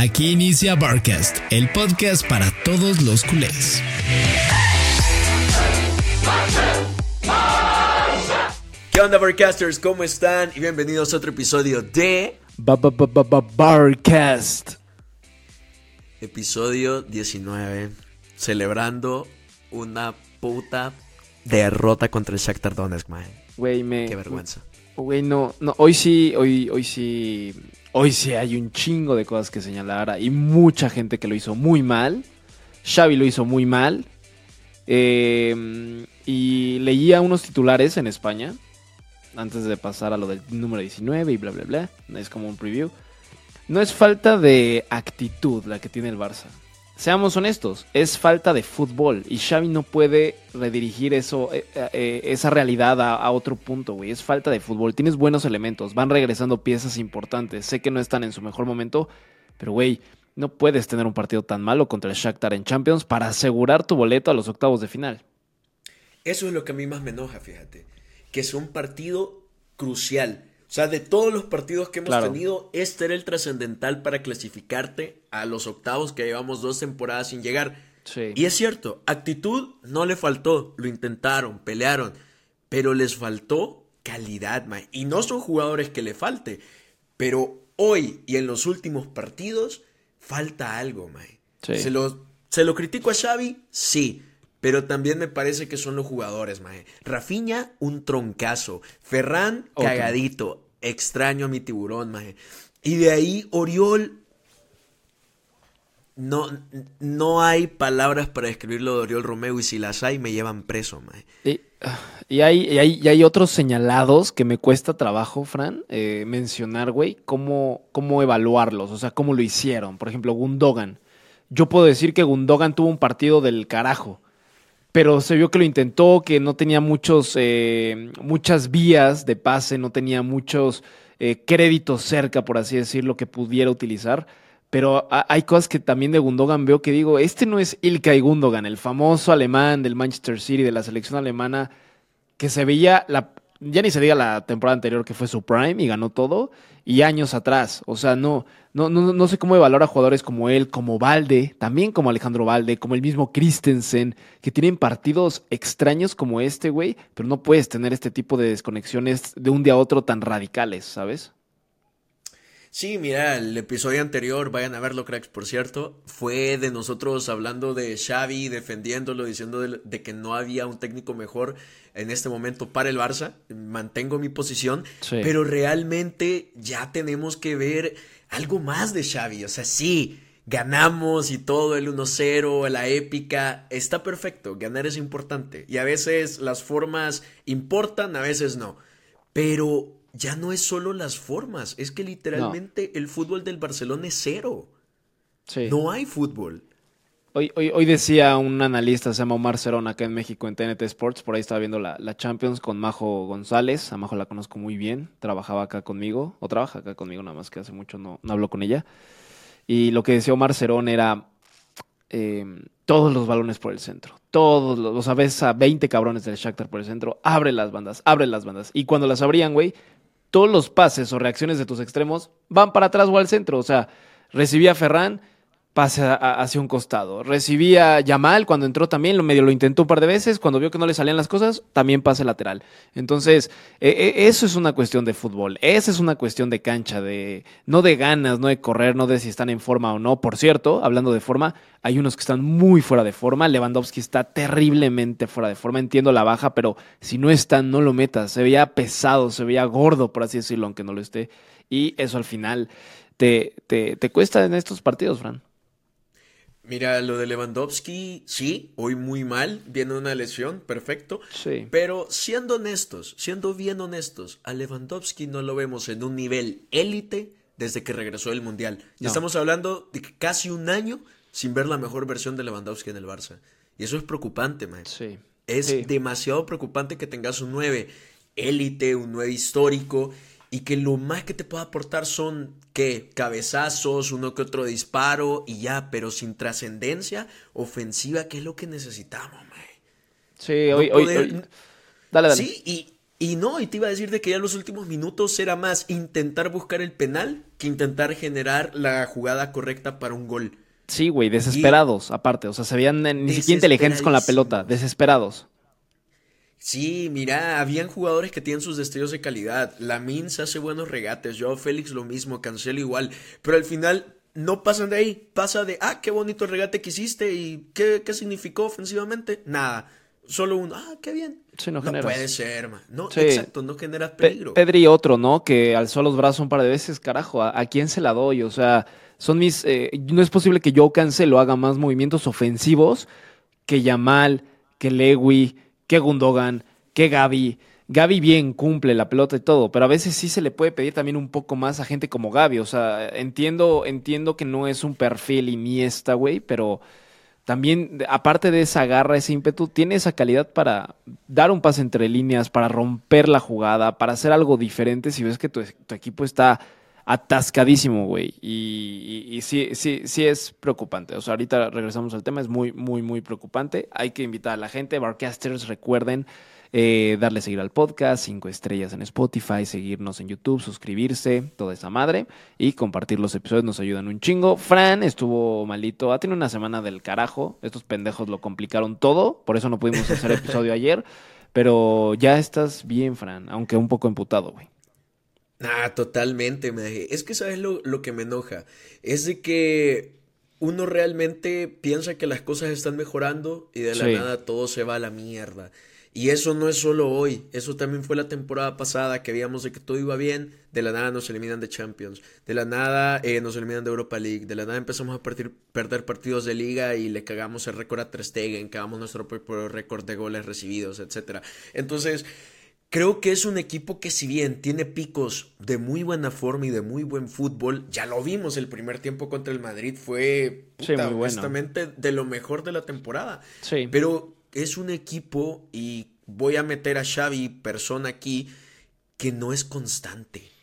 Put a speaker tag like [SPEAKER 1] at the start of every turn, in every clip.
[SPEAKER 1] Aquí inicia Barcast, el podcast para todos los culés.
[SPEAKER 2] ¿Qué onda, Barcasters? ¿Cómo están? Y bienvenidos a otro episodio de.
[SPEAKER 3] Barcast.
[SPEAKER 2] Episodio 19. Celebrando una puta derrota contra el Shakhtar Donetsk, man.
[SPEAKER 3] Güey, me.
[SPEAKER 2] Qué vergüenza.
[SPEAKER 3] Güey, no, no, hoy sí, hoy, hoy sí, hoy sí hay un chingo de cosas que señalar. Y mucha gente que lo hizo muy mal. Xavi lo hizo muy mal. Eh, y leía unos titulares en España. Antes de pasar a lo del número 19 y bla, bla, bla. Es como un preview. No es falta de actitud la que tiene el Barça. Seamos honestos, es falta de fútbol y Xavi no puede redirigir eh, eh, esa realidad a, a otro punto, güey. Es falta de fútbol. Tienes buenos elementos, van regresando piezas importantes. Sé que no están en su mejor momento, pero güey, no puedes tener un partido tan malo contra el Shakhtar en Champions para asegurar tu boleto a los octavos de final.
[SPEAKER 2] Eso es lo que a mí más me enoja, fíjate. Que es un partido crucial. O sea, de todos los partidos que hemos
[SPEAKER 3] Claro.
[SPEAKER 2] tenido, este era el trascendental para clasificarte a los octavos que llevamos dos temporadas sin llegar.
[SPEAKER 3] Sí.
[SPEAKER 2] Y es cierto, actitud no le faltó, lo intentaron, pelearon, pero les faltó calidad, man. Y no son jugadores que le falte, pero hoy y en los últimos partidos falta algo, man.
[SPEAKER 3] Sí.
[SPEAKER 2] Se lo, se lo critico a Xavi, sí, pero también me parece que son los jugadores, man. Rafinha, un troncazo. Ferran, cagadito. Extraño a mi tiburón, man. Y de ahí Oriol, no, no hay palabras para describir lo de Oriol Romeo y si las hay me llevan preso, mae.
[SPEAKER 3] Y, y hay, y hay, y hay otros señalados que me cuesta trabajo, Fran, eh, mencionar, güey, cómo, cómo evaluarlos, o sea, cómo lo hicieron. Por ejemplo, Gundogan. Yo puedo decir que Gundogan tuvo un partido del carajo, pero se vio que lo intentó, que no tenía muchos, eh, muchas vías de pase, no tenía muchos eh, créditos cerca, por así decirlo, que pudiera utilizar. Pero ha- hay cosas que también de Gundogan veo que digo, este no es Ilkay Gundogan, el famoso alemán del Manchester City, de la selección alemana, que se veía, la, ya ni se diga la temporada anterior que fue su prime y ganó todo, y años atrás. O sea, no, no, no, no sé cómo evaluar a jugadores como él, como Valde, también como Alejandro Valde, como el mismo Christensen, que tienen partidos extraños como este, güey, pero no puedes tener este tipo de desconexiones de un día a otro tan radicales, ¿sabes?
[SPEAKER 2] Sí, mira, el episodio anterior, vayan a verlo, cracks, por cierto, fue de nosotros hablando de Xavi, defendiéndolo, diciendo de, de que no había un técnico mejor en este momento para el Barça. Mantengo mi posición,
[SPEAKER 3] Sí.
[SPEAKER 2] pero realmente ya tenemos que ver algo más de Xavi. O sea, sí, ganamos y todo, el 1-0, la épica, está perfecto, ganar es importante. Y a veces las formas importan, a veces no. Pero ya no es solo las formas, es que literalmente el fútbol del Barcelona es cero.
[SPEAKER 3] Sí.
[SPEAKER 2] No hay fútbol.
[SPEAKER 3] Hoy, hoy, hoy decía un analista, se llama Omar Cerón, acá en México, en TNT Sports, por ahí estaba viendo la, la Champions con Majo González, a Majo la conozco muy bien, trabajaba acá conmigo, o trabaja acá conmigo, nada más que hace mucho no, no hablo con ella. Y lo que decía Omar Cerón era eh, todos los balones por el centro, todos los, o sea, ves a 20 cabrones del Shakhtar por el centro, abre las bandas, abre las bandas. Y cuando las abrían, güey, todos los pases o reacciones de tus extremos van para atrás o al centro, o sea, recibía Ferran, pase hacia un costado. Recibía Yamal cuando entró también, lo medio lo intentó un par de veces, cuando vio que no le salían las cosas, también pase lateral. Entonces, eh, eh, eso es una cuestión de fútbol, esa es una cuestión de cancha, de no de ganas, no de correr, no de si están en forma o no. Por cierto, hablando de forma, hay unos que están muy fuera de forma. Lewandowski está terriblemente fuera de forma. Entiendo la baja, pero si no está, no lo metas. Se veía pesado, se veía gordo, por así decirlo, aunque no lo esté. Y eso al final te, te, te cuesta en estos partidos, Fran.
[SPEAKER 2] Mira, lo de Lewandowski, sí, hoy muy mal, viene una lesión, perfecto.
[SPEAKER 3] Sí.
[SPEAKER 2] Pero siendo honestos, siendo bien honestos, a Lewandowski no lo vemos en un nivel élite desde que regresó del Mundial. Y
[SPEAKER 3] No.
[SPEAKER 2] estamos hablando de casi un año sin ver la mejor versión de Lewandowski en el Barça. Y eso es preocupante, man.
[SPEAKER 3] Sí.
[SPEAKER 2] Es
[SPEAKER 3] Sí.
[SPEAKER 2] demasiado preocupante que tengas un 9 élite, un 9 histórico y que lo más que te pueda aportar son que cabezazos, uno que otro disparo y ya, pero sin trascendencia ofensiva, que es lo que necesitamos, mae.
[SPEAKER 3] Sí,
[SPEAKER 2] No
[SPEAKER 3] hoy, hoy-
[SPEAKER 2] poder-
[SPEAKER 3] hoy- Dale, dale.
[SPEAKER 2] Sí, y, Y no, y te iba a decir de que ya en los últimos minutos era más intentar buscar el penal que intentar generar la jugada correcta para un gol.
[SPEAKER 3] Sí, güey, desesperados, aparte. O sea, se veían ni siquiera inteligentes con la pelota, desesperados.
[SPEAKER 2] Sí, mira, habían jugadores que tienen sus destellos de calidad. Lamin se hace buenos regates, yo Félix lo mismo, Cancelo igual. Pero al final no pasan de ahí. Pasa de, ah, qué bonito regate que hiciste y qué, qué significó ofensivamente. Nada. Solo uno, ah, qué bien.
[SPEAKER 3] Sí, no,
[SPEAKER 2] no puede ser, man. No, exacto, no genera peligro.
[SPEAKER 3] Pedri otro, ¿no? Que alzó los brazos un par de veces, carajo, ¿a, quién se la doy? O sea, son mis. Eh, no es posible que yo Cancelo haga más movimientos ofensivos que Yamal, que Lewy, que Gundogan, que Gaby. Gaby bien cumple la pelota y todo, pero a veces sí se le puede pedir también un poco más a gente como Gaby. O sea, entiendo, entiendo que no es un perfil Iniesta, güey, pero también, aparte de esa garra, ese ímpetu, tiene esa calidad para dar un pase entre líneas, para romper la jugada, para hacer algo diferente si ves que tu, equipo está atascadísimo, güey. Y, y, sí, sí, sí es preocupante. O sea, ahorita regresamos al tema, es muy, muy, muy preocupante. Hay que invitar a la gente. Barcasters, recuerden eh, darle seguir al podcast, cinco estrellas en Spotify, seguirnos en YouTube, suscribirse, toda esa madre y compartir los episodios nos ayudan un chingo. Fran estuvo malito, ha tenido una semana del carajo, estos pendejos lo complicaron todo, por eso no pudimos hacer episodio ayer, pero ya estás bien, Fran, aunque un poco emputado, güey.
[SPEAKER 2] Ah, totalmente, Es que sabes lo, lo que me enoja. Es de que uno realmente piensa que las cosas están mejorando y de la nada todo se va a la mierda. Y eso no es solo hoy, eso también fue la temporada pasada que veíamos de que todo iba bien, de la nada nos eliminan de Champions, de la nada eh, nos eliminan de Europa League, de la nada empezamos a perder partidos de liga y le cagamos el récord a Ter Stegen, cagamos nuestro propio récord de goles recibidos, etc. Entonces, creo que es un equipo que si bien tiene picos de muy buena forma y de muy buen fútbol, ya lo vimos el primer tiempo contra el Madrid, fue honestamente de lo mejor de la temporada.
[SPEAKER 3] Sí.
[SPEAKER 2] Pero es un equipo, y voy a meter a Xavi, persona aquí, que no es constante.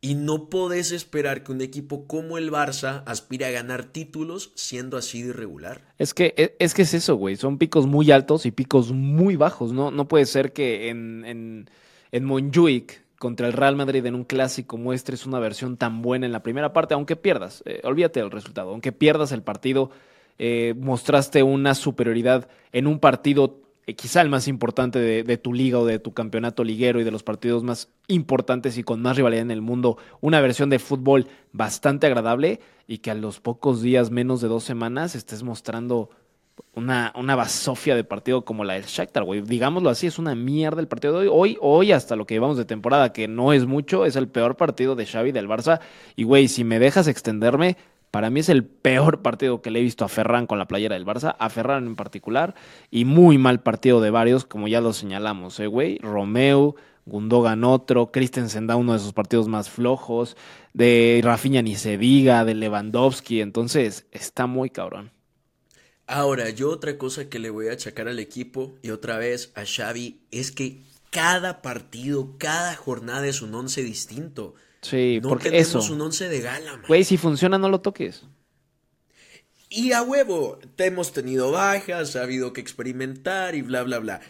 [SPEAKER 2] Y no podés esperar que un equipo como el Barça aspire a ganar títulos siendo así de irregular.
[SPEAKER 3] Es que e, es, que es eso, güey. Son picos muy altos y picos muy bajos. No, no puede ser que en, en, en Montjuic contra el Real Madrid en un clásico muestres una versión tan buena en la primera parte, aunque pierdas. Eh, olvídate del resultado. Aunque pierdas el partido, eh, mostraste una superioridad en un partido eh, quizá el más importante de, tu liga o de tu campeonato liguero y de los partidos más importantes y con más rivalidad en el mundo, una versión de fútbol bastante agradable y que a los pocos días, menos de dos semanas, estés mostrando una, una basofia de partido como la del Shakhtar, güey. Digámoslo así, es una mierda el partido de hoy. Hoy, hoy hasta lo que llevamos de temporada, que no es mucho, es el peor partido de Xavi del Barça. Y, güey, si me dejas extenderme, para mí es el peor partido que le he visto a Ferran con la playera del Barça, a Ferran en particular, y muy mal partido de varios, como ya lo señalamos, ¿eh, güey? Romeo, Gundogan otro, Christensen da uno de sus partidos más flojos, de Rafinha ni se diga, de Lewandowski, entonces está muy cabrón.
[SPEAKER 2] Ahora, yo otra cosa que le voy a achacar al equipo y otra vez a Xavi es que cada partido, cada jornada es un once distinto.
[SPEAKER 3] Sí,
[SPEAKER 2] no
[SPEAKER 3] porque
[SPEAKER 2] tenemos eso. un once de gala,
[SPEAKER 3] Güey, si funciona, no lo toques.
[SPEAKER 2] Y a huevo, te hemos tenido bajas, ha habido que experimentar y bla, bla, bla.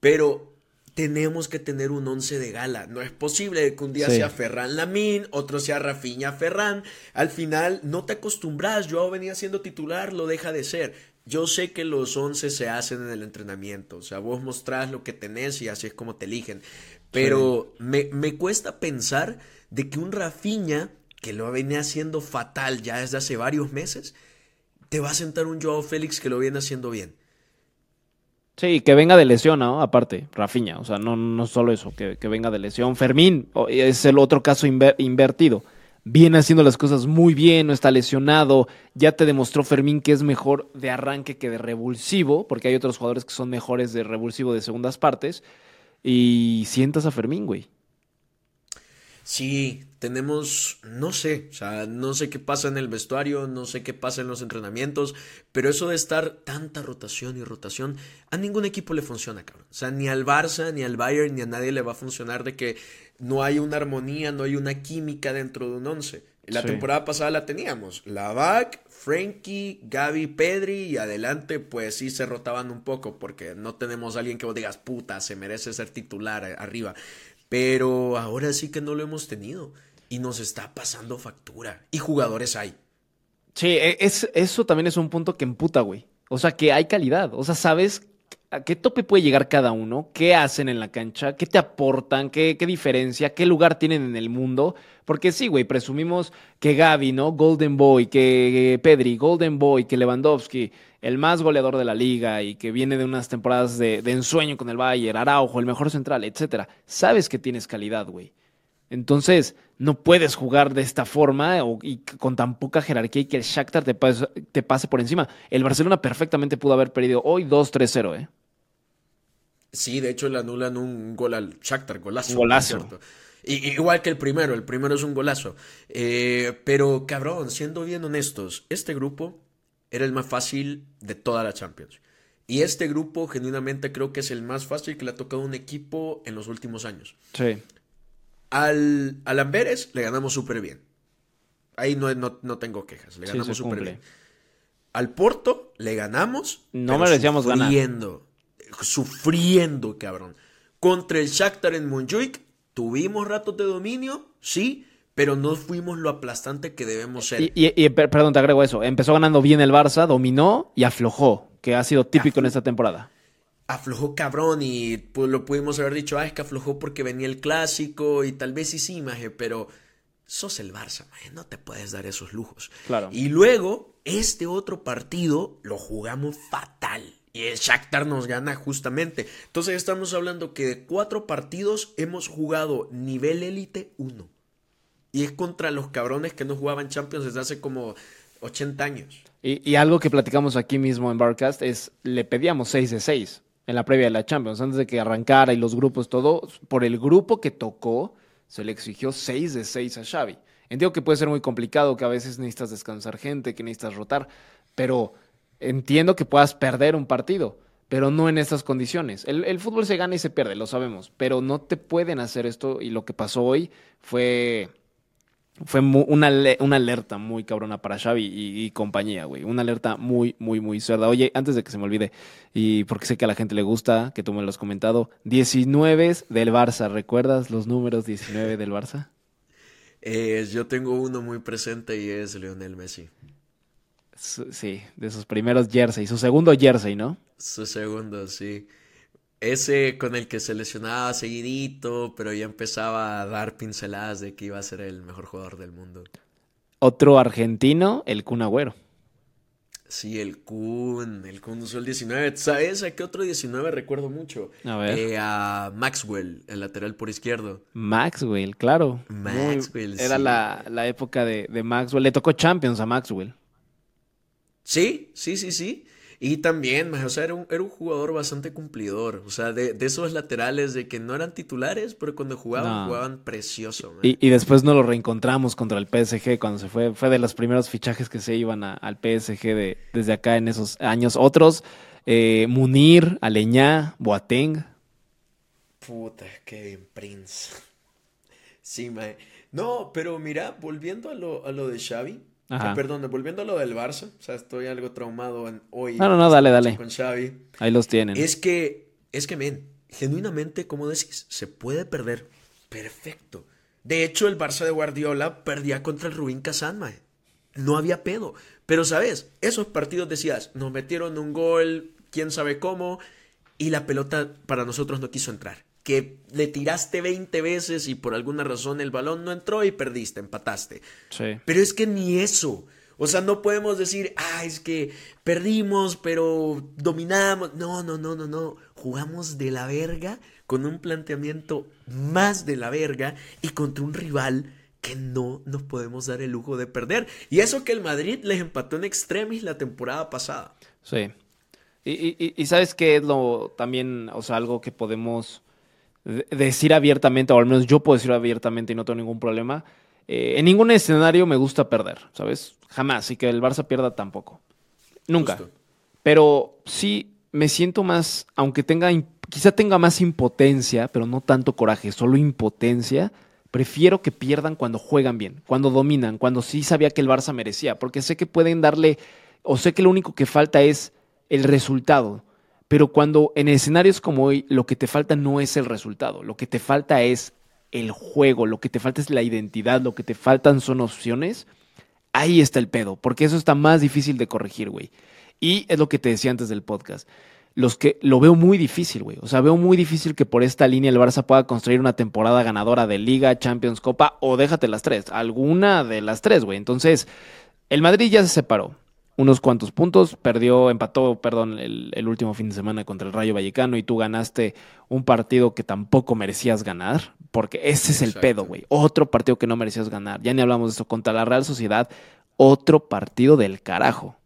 [SPEAKER 2] Pero tenemos que tener un once de gala. No es posible que un día sea Ferran Lamín, otro sea Rafinha Ferran. Al final no te acostumbras. Yo venía siendo titular, lo deja de ser. Yo sé que los once se hacen en el entrenamiento. O sea, vos mostrás lo que tenés y así es como te eligen. Pero me, me cuesta pensar de que un Rafiña, que lo venía haciendo fatal ya desde hace varios meses, te va a sentar un Joao Félix que lo viene haciendo bien.
[SPEAKER 3] Sí, que venga de lesión, ¿no? Aparte, Rafiña, o sea, no, no solo eso, que, venga de lesión. Fermín es el otro caso invertido. Viene haciendo las cosas muy bien, no está lesionado. Ya te demostró Fermín que es mejor de arranque que de revulsivo, porque hay otros jugadores que son mejores de revulsivo de segundas partes. Y sientas a Fermín, güey.
[SPEAKER 2] Sí, tenemos, no sé, o sea, no sé qué pasa en el vestuario, no sé qué pasa en los entrenamientos, pero eso de estar tanta rotación y rotación, a ningún equipo le funciona, cabrón. O sea, ni al Barça, ni al Bayern, ni a nadie le va a funcionar de que no hay una armonía, no hay una química dentro de un once. La
[SPEAKER 3] Sí.
[SPEAKER 2] temporada pasada la teníamos. Lavac, Frankie, Gaby, Pedri y adelante pues sí se rotaban un poco porque no tenemos a alguien que vos digas, puta, se merece ser titular eh, arriba. Pero ahora sí que no lo hemos tenido y nos está pasando factura. Y jugadores hay.
[SPEAKER 3] Sí, e- es, eso también es un punto que emputa, güey. O sea, que hay calidad. O sea, sabes a qué tope puede llegar cada uno, qué hacen en la cancha, qué te aportan, qué, qué diferencia, qué lugar tienen en el mundo. Porque sí, güey, presumimos que Gaby, ¿no? Golden Boy, que Pedri, Golden Boy, que Lewandowski, el más goleador de la liga y que viene de unas temporadas de, ensueño con el Bayern, Araujo, el mejor central, etcétera. Sabes que tienes calidad, güey. Entonces, no puedes jugar de esta forma o, y con tan poca jerarquía y que el Shakhtar te pase, te pase por encima. El Barcelona perfectamente pudo haber perdido hoy 2-3-0, ¿eh?
[SPEAKER 2] Sí, de hecho le anulan un gol al Shakhtar, golazo.
[SPEAKER 3] Un golazo.
[SPEAKER 2] Y- igual que el primero, el primero es un golazo. Eh, pero cabrón, siendo bien honestos, este grupo era el más fácil de toda la Champions. Y este grupo genuinamente creo que es el más fácil que le ha tocado un equipo en los últimos años.
[SPEAKER 3] Sí.
[SPEAKER 2] Al, al Amberes le ganamos súper bien. Ahí no, no, no tengo quejas, le ganamos súper bien. Al Porto le ganamos.
[SPEAKER 3] No merecíamos ganar.
[SPEAKER 2] Sufriendo, cabrón. Contra el Shakhtar en Montjuic tuvimos ratos de dominio, sí, pero no fuimos lo aplastante que debemos ser.
[SPEAKER 3] Y, y- y, per- perdón, te agrego eso. Empezó ganando bien el Barça, dominó y aflojó, que ha sido típico en esta temporada.
[SPEAKER 2] aflojó cabrón y pues, lo pudimos haber dicho, ah, es que aflojó porque venía el clásico y tal vez sí, sí, maje, pero sos el Barça, maje, no te puedes dar esos lujos.
[SPEAKER 3] Claro.
[SPEAKER 2] Y luego, este otro partido lo jugamos fatal. Y el Shakhtar nos gana justamente. Entonces estamos hablando que de cuatro partidos hemos jugado nivel élite uno. Y es contra los cabrones que no jugaban Champions desde hace como 80 años.
[SPEAKER 3] Y, algo que platicamos aquí mismo en Barcast es, le pedíamos 6 de 6 en la previa de la Champions, antes de que arrancara y los grupos, todo, por el grupo que tocó, se le exigió 6 de 6 a Xavi. Entiendo que puede ser muy complicado, que a veces necesitas descansar gente, que necesitas rotar, pero entiendo que puedas perder un partido, pero no en estas condiciones. El, el fútbol se gana y se pierde, lo sabemos, pero no te pueden hacer esto y lo que pasó hoy fue fue una, una alerta muy cabrona para Xavi y, y compañía, güey. Una alerta muy, muy, muy cerda. Oye, antes de que se me olvide, y porque sé que a la gente le gusta, que tú me lo has comentado, 19 del Barça. ¿Recuerdas los números 19 del Barça?
[SPEAKER 2] Eh, yo tengo uno muy presente y es Lionel Messi.
[SPEAKER 3] Su- Sí, de sus primeros jersey, su segundo jersey, ¿no?
[SPEAKER 2] Su segundo, sí. Ese con el que se lesionaba seguidito, pero ya empezaba a dar pinceladas de que iba a ser el mejor jugador del mundo.
[SPEAKER 3] Otro argentino, el Kun Agüero.
[SPEAKER 2] Sí, el Kun, el Kun usó el 19. ¿Sabes a qué otro 19 recuerdo mucho?
[SPEAKER 3] A ver.
[SPEAKER 2] Eh, a Maxwell, el lateral por izquierdo.
[SPEAKER 3] Maxwell, claro. Muy-
[SPEAKER 2] Maxwell,
[SPEAKER 3] Era
[SPEAKER 2] sí.
[SPEAKER 3] la, la época de, de Maxwell. Le tocó Champions a Maxwell.
[SPEAKER 2] Sí, sí, sí, sí. Y también, o sea, era un, era un jugador bastante cumplidor. O sea, de, de esos laterales de que no eran titulares, pero cuando jugaban,
[SPEAKER 3] No.
[SPEAKER 2] jugaban precioso.
[SPEAKER 3] Y, y después nos lo reencontramos contra el PSG cuando se fue. Fue de los primeros fichajes que se iban a- al PSG de, desde acá en esos años. Otros, eh, Munir, Aleñá, Boateng.
[SPEAKER 2] Puta, Kevin Prince. Sí, mae. No, pero mira, volviendo a lo, a lo de Xavi.
[SPEAKER 3] Ajá.
[SPEAKER 2] perdón, volviendo a lo del Barça. O sea, estoy algo traumado en, hoy.
[SPEAKER 3] No, no, no, dale, dale.
[SPEAKER 2] Con Xavi.
[SPEAKER 3] Ahí los tienen.
[SPEAKER 2] Es que, es que, men, genuinamente, como decís, se puede perder. Perfecto. De hecho, el Barça de Guardiola perdía contra el Rubín Kazan, mae. No había pedo. Pero, ¿sabes? Esos partidos decías, nos metieron un gol, quién sabe cómo, y la pelota para nosotros no quiso entrar. Que le tiraste 20 veces y por alguna razón el balón no entró y perdiste, empataste.
[SPEAKER 3] Sí.
[SPEAKER 2] Pero es que ni eso. O sea, no podemos decir, ah, es que perdimos, pero dominamos. No, no, no, no, no. Jugamos de la verga con un planteamiento más de la verga y contra un rival que no nos podemos dar el lujo de perder. Y eso que el Madrid les empató en extremis la temporada pasada.
[SPEAKER 3] Sí. Y, y- sabes qué es lo también, o sea, algo que podemos de- decir abiertamente, o al menos yo puedo decir abiertamente y no tengo ningún problema. Eh, en ningún escenario me gusta perder, ¿sabes? Jamás. Y que el Barça pierda tampoco. Nunca.
[SPEAKER 2] Justo.
[SPEAKER 3] Pero sí me siento más, aunque tenga, quizá tenga más impotencia, pero no tanto coraje, solo impotencia, Prefiero que pierdan cuando juegan bien, cuando dominan, cuando sí sabía que el Barça merecía, porque sé que pueden darle, o sé que lo único que falta es el resultado. Pero cuando en escenarios como hoy lo que te falta no es el resultado, lo que te falta es el juego, lo que te falta es la identidad, lo que te faltan son opciones, ahí está el pedo, porque eso está más difícil de corregir, güey. Y es lo que te decía antes del podcast. Los que lo veo muy difícil, güey. O sea, veo muy difícil que por esta línea el Barça pueda construir una temporada ganadora de Liga, Champions, Copa o déjate las tres, alguna de las tres, güey. Entonces, el Madrid ya se separó unos cuantos puntos, perdió, empató, perdón, el, último fin de semana contra el Rayo Vallecano y tú ganaste un partido que tampoco merecías ganar, porque ese es el pedo, güey. Otro partido que no merecías ganar. Ya ni hablamos de eso contra la Real Sociedad, otro partido del carajo.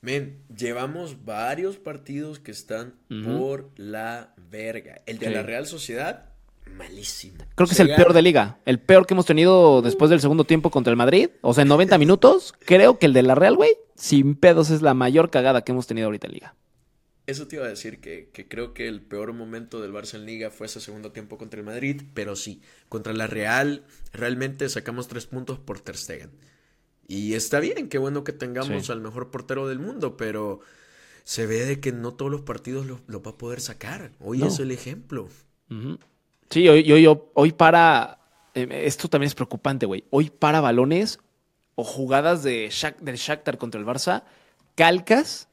[SPEAKER 2] Men, llevamos varios partidos que están por la verga. El de la Real Sociedad malísimo.
[SPEAKER 3] Creo que es el peor de liga. El peor que hemos tenido después del segundo tiempo contra el Madrid. O sea, en 90 minutos. Creo que el de la Real, güey, sin pedos es la mayor cagada que hemos tenido ahorita en liga.
[SPEAKER 2] Eso te iba a decir, que, creo que el peor momento del Barça en liga fue ese segundo tiempo contra el Madrid. Pero sí, contra la Real realmente sacamos tres puntos por Ter Stegen. Y está bien, qué bueno que tengamos al mejor portero del mundo, pero se ve de que no todos los partidos lo, va a poder sacar. Hoy es el ejemplo.
[SPEAKER 3] Sí, hoy, hoy, hoy para. Eh, esto también es preocupante, güey. Hoy para balones o jugadas de del Shakhtar contra el Barça, calcas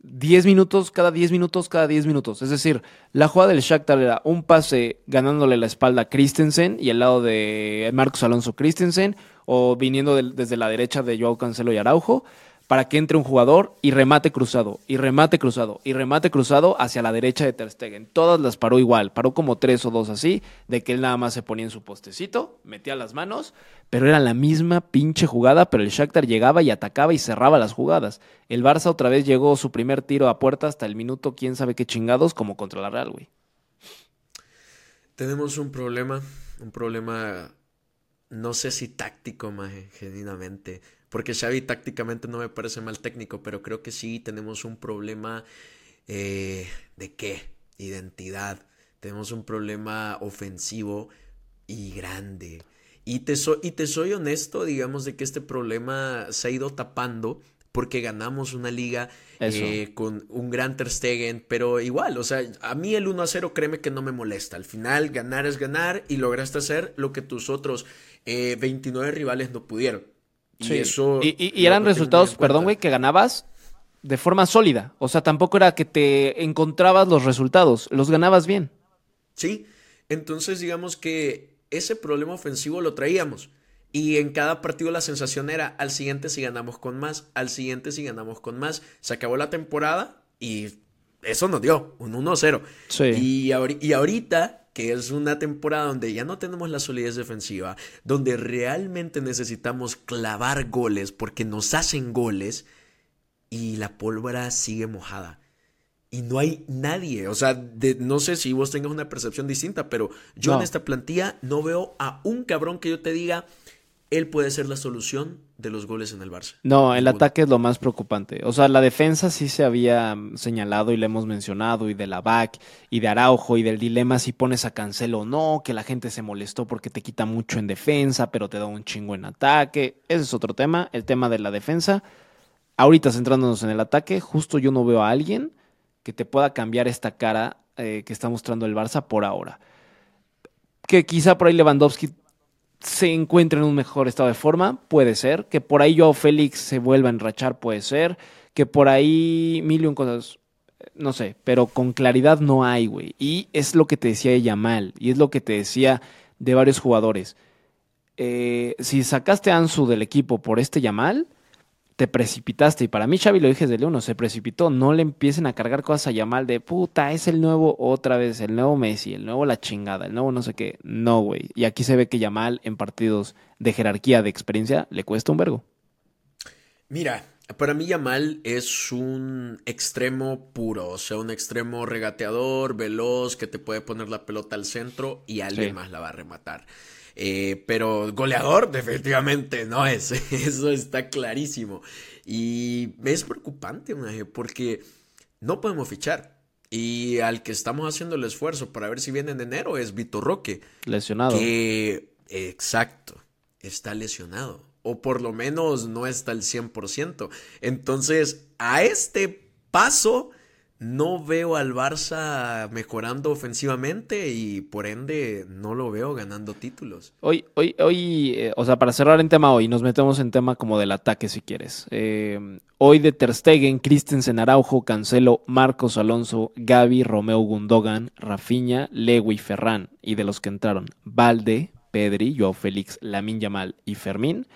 [SPEAKER 3] 10 minutos, cada 10 minutos, cada 10 minutos. Es decir, la jugada del Shakhtar era un pase ganándole la espalda a Christensen y al lado de Marcos Alonso Christensen, o viniendo desde la derecha de Joao Cancelo y Araujo para que entre un jugador y remate cruzado, y remate cruzado, y remate cruzado hacia la derecha de Ter Stegen. Todas las paró igual, paró como tres o dos así, de que él nada más se ponía en su postecito, metía las manos, pero era la misma pinche jugada, pero el Shakhtar llegaba y atacaba y cerraba las jugadas. El Barça otra vez llegó su primer tiro a puerta hasta el minuto, quién sabe qué chingados, como contra la Real, güey.
[SPEAKER 2] Tenemos un problema, un problema, no sé si táctico, más genuinamente porque Xavi tácticamente no me parece mal técnico, pero creo que sí tenemos un problema eh, de qué? Identidad. Tenemos un problema ofensivo y grande. Y te, y te soy honesto, digamos, de que este problema se ha ido tapando porque ganamos una liga eh, con un gran Ter Stegen, pero igual, o sea, a mí el 1 a 0 créeme que no me molesta. Al final, ganar es ganar y lograste hacer lo que tus otros 29 eh, rivales no pudieron.
[SPEAKER 3] Y eso. Y, eran resultados, perdón, güey, que ganabas de forma sólida. O sea, tampoco era que te encontrabas los resultados, los ganabas bien.
[SPEAKER 2] Sí, entonces digamos que ese problema ofensivo lo traíamos. Y en cada partido la sensación era al siguiente si ganamos con más, al siguiente si ganamos con más. Se acabó la temporada y eso nos dio un 1-0. Sí. Y, y ahorita que es una temporada donde ya no tenemos la solidez defensiva, donde realmente necesitamos clavar goles porque nos hacen goles y la pólvora sigue mojada. Y no hay nadie, o sea, no sé si vos tengas una percepción distinta, pero yo en esta plantilla no veo a un cabrón que yo te diga, él puede ser la solución de los goles en el Barça.
[SPEAKER 3] No, el ataque es lo más preocupante. O sea, la defensa sí se había señalado y le hemos mencionado, y de la back, y de Araujo, y del dilema si pones a Cancelo o no, que la gente se molestó porque te quita mucho en defensa, pero te da un chingo en ataque. Ese es otro tema, el tema de la defensa. Ahorita centrándonos en el ataque, justo yo no veo a alguien que te pueda cambiar esta cara eh, que está mostrando el Barça por ahora. Que quizá por ahí Lewandowski se encuentre en un mejor estado de forma, puede ser. Que por ahí yo Félix se vuelva a enrachar, puede ser. Que por ahí mil y cosas, no sé, pero con claridad no hay, güey. Y es lo que te decía de Yamal, y es lo que te decía de varios jugadores. Eh, si sacaste a Ansu del equipo por este Yamal, te precipitaste. Y para mí, Xavi lo dije desde el uno, se precipitó. No le empiecen a cargar cosas a Yamal de puta, es el nuevo otra vez, el nuevo Messi, el nuevo la chingada, el nuevo no sé qué. No, güey. Y aquí se ve que Yamal en partidos de jerarquía, de experiencia, le cuesta un vergo.
[SPEAKER 2] Mira, para mí Yamal es un extremo puro, o sea, un extremo regateador, veloz, que te puede poner la pelota al centro y alguien más la va a rematar. Eh, pero goleador definitivamente no es, eso está clarísimo. Y es preocupante, porque no podemos fichar. Y al que estamos haciendo el esfuerzo para ver si viene en enero es Vitor Roque.
[SPEAKER 3] Lesionado.
[SPEAKER 2] Que, exacto, está lesionado. O por lo menos no está al 100%. Entonces, a este paso, no veo al Barça mejorando ofensivamente y por ende no lo veo ganando títulos.
[SPEAKER 3] Hoy, hoy, hoy, eh, o sea, para cerrar en tema hoy, nos metemos en tema como del ataque si quieres. Eh, hoy de Ter Stegen, Christensen Araujo, Cancelo, Marcos Alonso, Gaby, Romeo Gundogan, Rafinha, Lewy, Ferran y de los que entraron, Valde, Pedri, Joao Félix, Lamin Yamal y Fermín.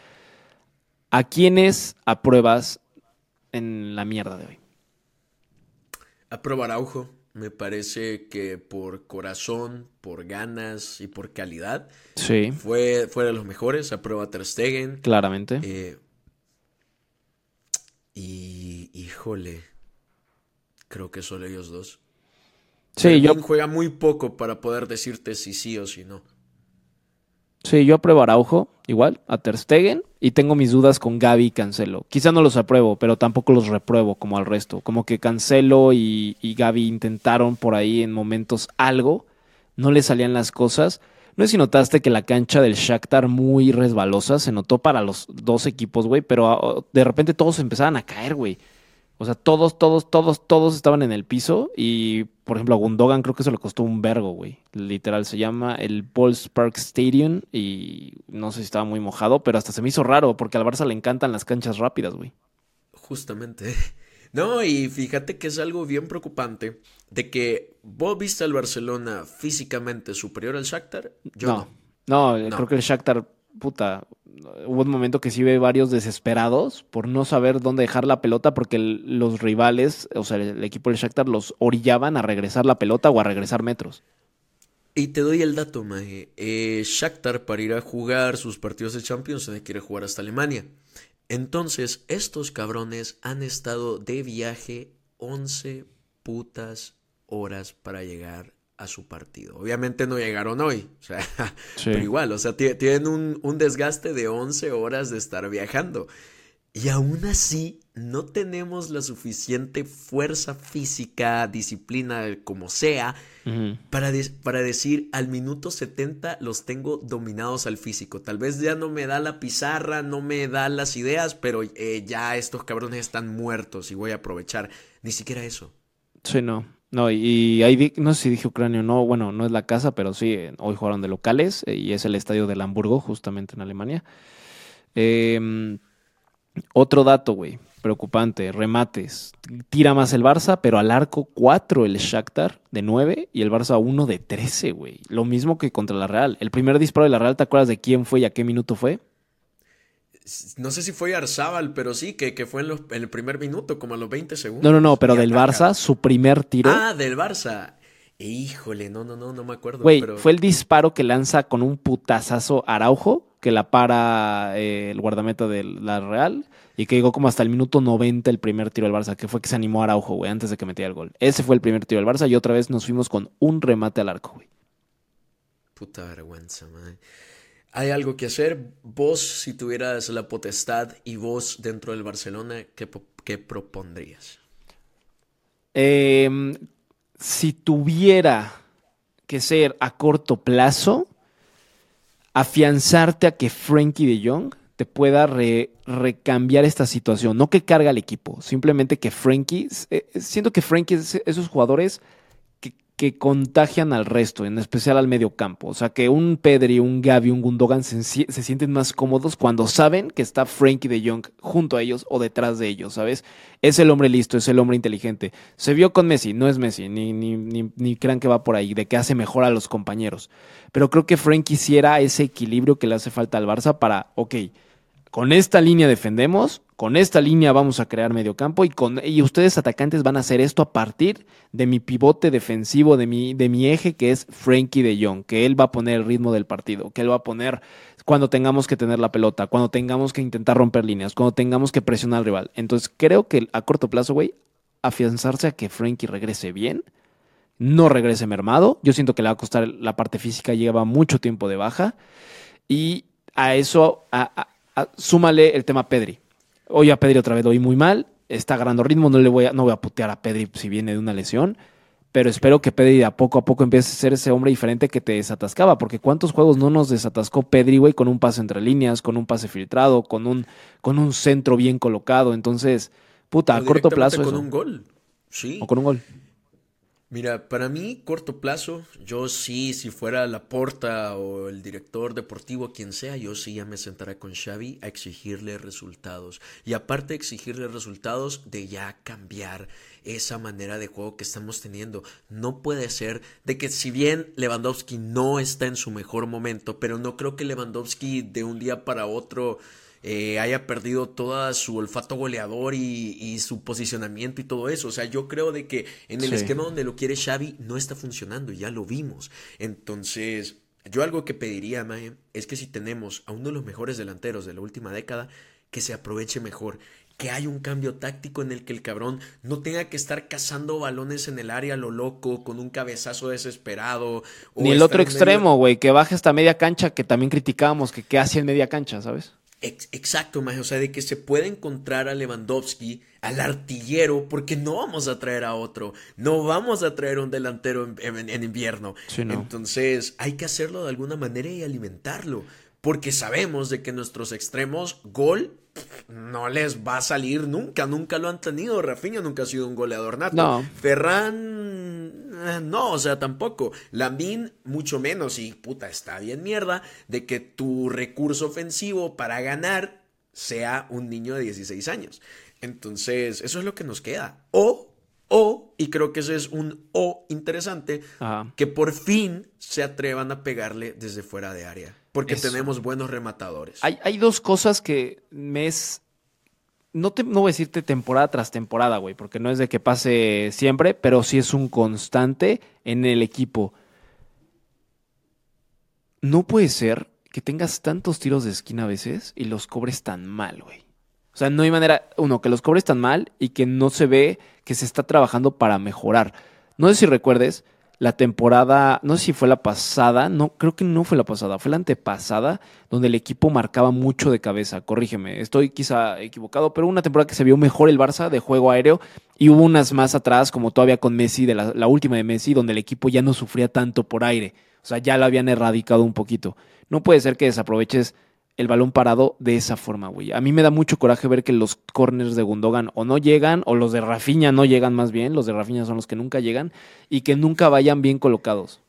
[SPEAKER 3] ¿A quiénes apruebas en la mierda de hoy?
[SPEAKER 2] Aprueba Araujo. Me parece que por corazón, por ganas y por calidad.
[SPEAKER 3] Sí.
[SPEAKER 2] Fue, fue de los mejores. Aprueba Ter Stegen.
[SPEAKER 3] Claramente.
[SPEAKER 2] Eh, y híjole. Creo que solo ellos dos.
[SPEAKER 3] Sí, yo,
[SPEAKER 2] juega muy poco para poder decirte si sí o si no.
[SPEAKER 3] Sí, yo apruebo a Araujo, igual, a Ter Stegen, y tengo mis dudas con Gaby y Cancelo. Quizá no los apruebo, pero tampoco los repruebo como al resto. Como que Cancelo y, y Gaby intentaron por ahí en momentos algo, no le salían las cosas. No sé si notaste que la cancha del Shakhtar muy resbalosa se notó para los dos equipos, güey, pero ah, de repente todos empezaban a caer, güey. O sea, todos, todos, todos, todos estaban en el piso y, por ejemplo, a Gundogan creo que eso le costó un vergo, güey. Literal, se llama el Bulls Park Stadium y no sé si estaba muy mojado, pero hasta se me hizo raro porque al Barça le encantan las canchas rápidas, güey.
[SPEAKER 2] Justamente. No, y fíjate que es algo bien preocupante de que vos viste al Barcelona físicamente superior al Shakhtar. Yo
[SPEAKER 3] no. No, no. creo que el Shakhtar, puta, hubo un momento que sí ve varios desesperados por no saber dónde dejar la pelota porque los rivales, o sea, el, equipo del Shakhtar los orillaban a regresar la pelota o a regresar metros.
[SPEAKER 2] Y te doy el dato, Maje. Eh, Shakhtar para ir a jugar sus partidos de Champions se quiere jugar hasta Alemania. Entonces, estos cabrones han estado de viaje 11 putas horas para llegar a su partido. Obviamente no llegaron hoy, o sea, pero igual, o sea, tienen un, un, desgaste de 11 horas de estar viajando. Y aún así, no tenemos la suficiente fuerza física, disciplina, como sea, para, para decir al minuto 70 los tengo dominados al físico. Tal vez ya no me da la pizarra, no me da las ideas, pero eh, ya estos cabrones están muertos y voy a aprovechar. Ni siquiera eso.
[SPEAKER 3] Sí, no. No, y ahí no sé si dije Ucrania o no, bueno, no es la casa, pero sí, hoy jugaron de locales eh, y es el estadio del Hamburgo, justamente en Alemania. Em, otro dato, güey, preocupante, remates. Tira más el Barça, pero al arco 4 el Shakhtar de 9 y el Barça 1 de 13, güey. Lo mismo que contra la Real. El primer disparo de la Real, ¿te acuerdas de quién fue y a qué minuto fue?
[SPEAKER 2] No sé si fue Arzábal, pero sí, que, que fue en, el primer minuto, como a los 20 segundos.
[SPEAKER 3] No, no, no, pero del Barça, su primer tiro.
[SPEAKER 2] Ah, del Barça. Híjole, no, no, no, no me acuerdo.
[SPEAKER 3] Güey, fue el disparo que lanza con un putazazo Araujo, que la para eh, el guardameta de la Real, y que llegó como hasta el minuto 90 el primer tiro del Barça, que fue que se animó Araujo, güey, antes de que metiera el gol. Ese fue el primer tiro del Barça y otra vez nos fuimos con un remate al arco, güey.
[SPEAKER 2] Puta vergüenza, man hay algo que hacer. Vos, si tuvieras la potestad y vos dentro del Barcelona, ¿qué, propondrías?
[SPEAKER 3] Em, si tuviera que ser a corto plazo, afianzarte a que Frankie de Jong te pueda recambiar esta situación. No que carga al equipo, simplemente que Frankie, eh, siento que Frankie es esos jugadores que contagian al resto, en especial al medio campo. O sea, que un Pedri, un Gavi, un Gundogan se, sienten más cómodos cuando saben que está Frankie de Jong junto a ellos o detrás de ellos, ¿sabes? Es el hombre listo, es el hombre inteligente. Se vio con Messi, no es Messi, ni, ni, ni, ni crean que va por ahí, de que hace mejor a los compañeros. Pero creo que Frankie quisiera ese equilibrio que le hace falta al Barça para, ok, con esta línea defendemos, con esta línea vamos a crear mediocampo y, con, y ustedes atacantes van a hacer esto a partir de mi pivote defensivo, de mi, de mi eje que es Frankie de Jong, que él va a poner el ritmo del partido, que él va a poner cuando tengamos que tener la pelota, cuando tengamos que intentar romper líneas, cuando tengamos que presionar al rival. Entonces creo que a corto plazo, güey, afianzarse a que Frankie regrese bien, no regrese mermado. Yo siento que le va a costar la parte física, lleva mucho tiempo de baja. Y a eso, súmale el tema Pedri. Hoy a Pedri otra vez lo muy mal, está ganando ritmo, no le voy a, no voy a putear a Pedri si viene de una lesión, pero espero que Pedri a poco a poco empiece a ser ese hombre diferente que te desatascaba, porque cuántos juegos no nos desatascó Pedri, güey, con un pase entre líneas, con un pase filtrado, con un, con un centro bien colocado, entonces, puta, a corto plazo.
[SPEAKER 2] Con un gol, sí.
[SPEAKER 3] O con un gol.
[SPEAKER 2] Mira, para mí, corto plazo, yo sí, si fuera la porta o el director deportivo, quien sea, yo sí ya me sentaré con Xavi a exigirle resultados. Y aparte exigirle resultados, de ya cambiar esa manera de juego que estamos teniendo. No puede ser de que si bien Lewandowski no está en su mejor momento, pero no creo que Lewandowski de un día para otro eh, haya perdido todo su olfato goleador y, su posicionamiento y todo eso. O sea, yo creo de que en el esquema donde lo quiere Xavi no está funcionando, ya lo vimos. Entonces, yo algo que pediría, Mae, es que si tenemos a uno de los mejores delanteros de la última década, que se aproveche mejor que hay un cambio táctico en el que el cabrón no tenga que estar cazando balones en el área lo loco, con un cabezazo desesperado.
[SPEAKER 3] Ni el otro extremo, güey, que baje hasta media cancha, que también criticábamos, que qué hace en media cancha, ¿sabes?
[SPEAKER 2] Exacto, más, o sea, de que se puede encontrar a Lewandowski, al artillero, porque no vamos a traer a otro, no vamos a traer un delantero en, invierno. Entonces, hay que hacerlo de alguna manera y alimentarlo, porque sabemos de que nuestros extremos, gol, no les va a salir nunca, nunca lo han tenido. Rafinha nunca ha sido un goleador nato. No. Ferran, no, o sea, tampoco. Lambín, mucho menos. Y puta, está bien mierda de que tu recurso ofensivo para ganar sea un niño de 16 años. Entonces, eso es lo que nos queda. O o, y creo que ese es un o interesante, que por fin se atrevan a pegarle desde fuera de área. Porque tenemos buenos rematadores.
[SPEAKER 3] Hay, hay, dos cosas que me es. No, te, no voy a decirte temporada tras temporada, güey, porque no es de que pase siempre, pero sí es un constante en el equipo. No puede ser que tengas tantos tiros de esquina a veces y los cobres tan mal, güey. O sea, no hay manera, uno, que los cobres tan mal y que no se ve que se está trabajando para mejorar. No sé si recuerdes la temporada, no sé si fue la pasada, no, creo que no fue la pasada, fue la antepasada, donde el equipo marcaba mucho de cabeza. Corrígeme, estoy quizá equivocado, pero una temporada que se vio mejor el Barça de juego aéreo y hubo unas más atrás, como todavía con Messi, de la, la última de Messi, donde el equipo ya no sufría tanto por aire. O sea, ya lo habían erradicado un poquito. No puede ser que desaproveches el balón parado de esa forma, güey. A mí me da mucho coraje ver que los corners de Gundogan o no llegan, o los de Rafinha no llegan más bien, los de Rafinha son los que nunca llegan, y que nunca vayan bien colocados.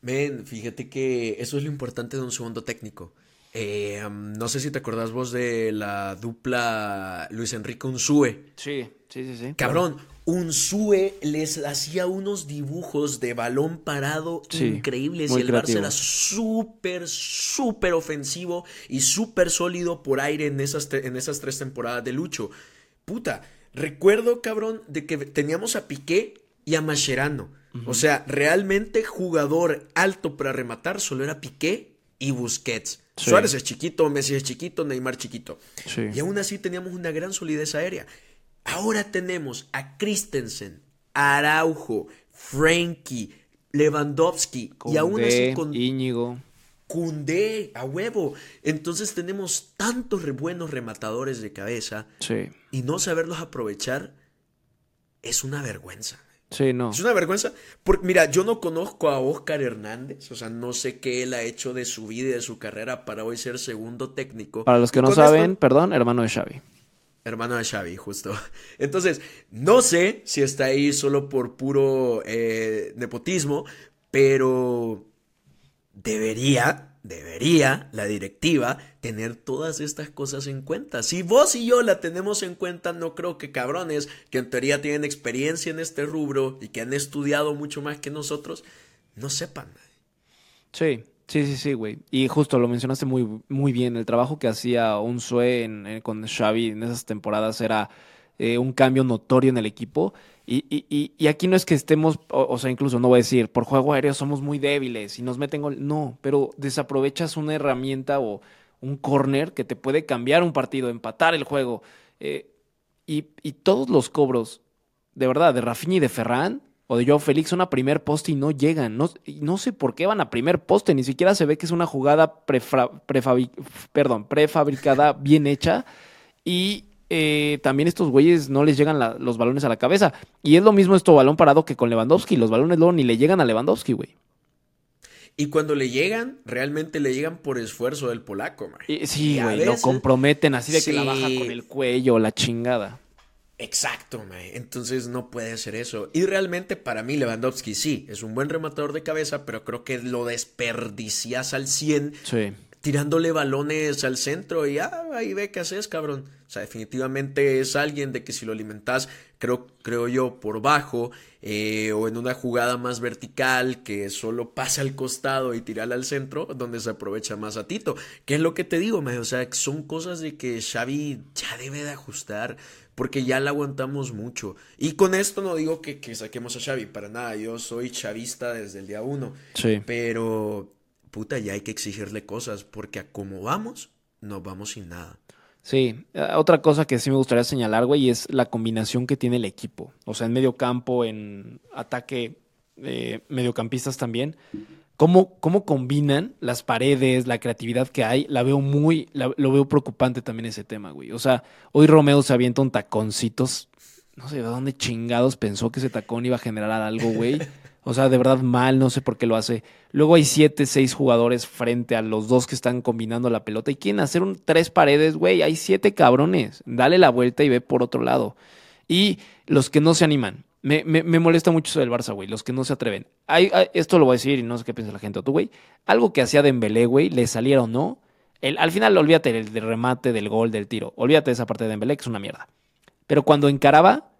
[SPEAKER 2] Men, fíjate que eso es lo importante de un segundo técnico. Eh, no sé si te acordás vos de la dupla Luis Enrique Unzue.
[SPEAKER 3] Sí, sí, sí, sí.
[SPEAKER 2] Cabrón, Unzue les hacía unos dibujos de balón parado increíbles y el Barça era súper, súper ofensivo y súper sólido por aire en esas, en esas tres temporadas de Lucho. Puta, recuerdo, cabrón, de que teníamos a Piqué y a Mascherano. O sea, realmente jugador alto para rematar solo era Piqué y Busquets. Suárez es chiquito, Messi es chiquito, Neymar chiquito. Y aún así teníamos una gran solidez aérea. Ahora tenemos a Christensen, Araujo, Frankie, Lewandowski y aún así con
[SPEAKER 3] Íñigo.
[SPEAKER 2] Cundé, a huevo. Entonces tenemos tantos buenos rematadores de cabeza y no saberlos aprovechar es una vergüenza.
[SPEAKER 3] Sí, no.
[SPEAKER 2] Es una vergüenza. Porque, mira, yo no conozco a Oscar Hernández, o sea, no sé qué él ha hecho de su vida y de su carrera para hoy ser segundo técnico.
[SPEAKER 3] Para los que no saben, perdón, hermano de Xavi.
[SPEAKER 2] Hermano de Xavi, justo. Entonces, no sé si está ahí solo por puro eh, nepotismo, pero debería, debería la directiva tener todas estas cosas en cuenta. Si vos y yo la tenemos en cuenta, no creo que cabrones que en teoría tienen experiencia en este rubro y que han estudiado mucho más que nosotros, no sepan.
[SPEAKER 3] Sí, Sí, sí, sí, güey. Y justo lo mencionaste muy, muy bien. El trabajo que hacía un en, eh, con Xavi en esas temporadas era eh, un cambio notorio en el equipo. Y, y, y, aquí no es que estemos, o, sea, incluso no voy a decir, por juego aéreo somos muy débiles y nos meten gol. No, pero desaprovechas una herramienta o un corner que te puede cambiar un partido, empatar el juego. Eh, y, y todos los cobros, de verdad, de Rafinha y de Ferran, o de Joe Félix son a primer poste y no llegan. No, no sé por qué van a primer poste, ni siquiera se ve que es una jugada perdón, prefabricada, bien hecha. Y eh, también estos güeyes no les llegan la- los balones a la cabeza. Y es lo mismo esto balón parado que con Lewandowski. Los balones luego ni le llegan a Lewandowski, güey.
[SPEAKER 2] Y cuando le llegan, realmente le llegan por esfuerzo del polaco, man.
[SPEAKER 3] Y- Sí, güey, lo comprometen así de que la baja con el cuello, la chingada.
[SPEAKER 2] Exacto, mae. Entonces no puede hacer eso. Y realmente para mí Lewandowski sí, es un buen rematador de cabeza, pero creo que lo desperdicias al 100
[SPEAKER 3] Sí.
[SPEAKER 2] tirándole balones al centro y ah, ahí ve qué haces, cabrón. O sea, definitivamente es alguien de que si lo alimentas, creo, creo yo, por bajo eh, o en una jugada más vertical que solo pasa al costado y tirarla al centro, donde se aprovecha más a Tito. ¿Qué es lo que te digo, mae? O sea, son cosas de que Xavi ya debe de ajustar porque ya la aguantamos mucho. Y con esto no digo que, que saquemos a Xavi, para nada, yo soy chavista desde el día uno.
[SPEAKER 3] Sí.
[SPEAKER 2] Pero, puta, ya hay que exigirle cosas, porque a como vamos, nos vamos sin nada.
[SPEAKER 3] Sí, eh, otra cosa que sí me gustaría señalar, güey, es la combinación que tiene el equipo. O sea, en medio campo, en ataque, eh, mediocampistas también. ¿Cómo, ¿Cómo combinan las paredes, la creatividad que hay? La veo muy, lo veo preocupante también ese tema, güey. O sea, hoy Romeo se avienta un taconcitos. No sé de dónde chingados pensó que ese tacón iba a generar algo, güey. O sea, de verdad mal, no sé por qué lo hace. Luego hay siete, seis jugadores frente a los dos que están combinando la pelota y quieren hacer un tres paredes, güey. Hay siete cabrones. Dale la vuelta y ve por otro lado. Y los que no se animan. Me, me- me molesta mucho eso del Barça, güey. Los que no se atreven. Esto lo voy a decir y no sé qué piensa la gente. Tú, güey. Algo que hacía Dembélé, güey, le saliera o no. El, al final, olvídate del remate, del gol, del tiro. Olvídate de esa parte de Dembélé, que es una mierda. Pero cuando encaraba,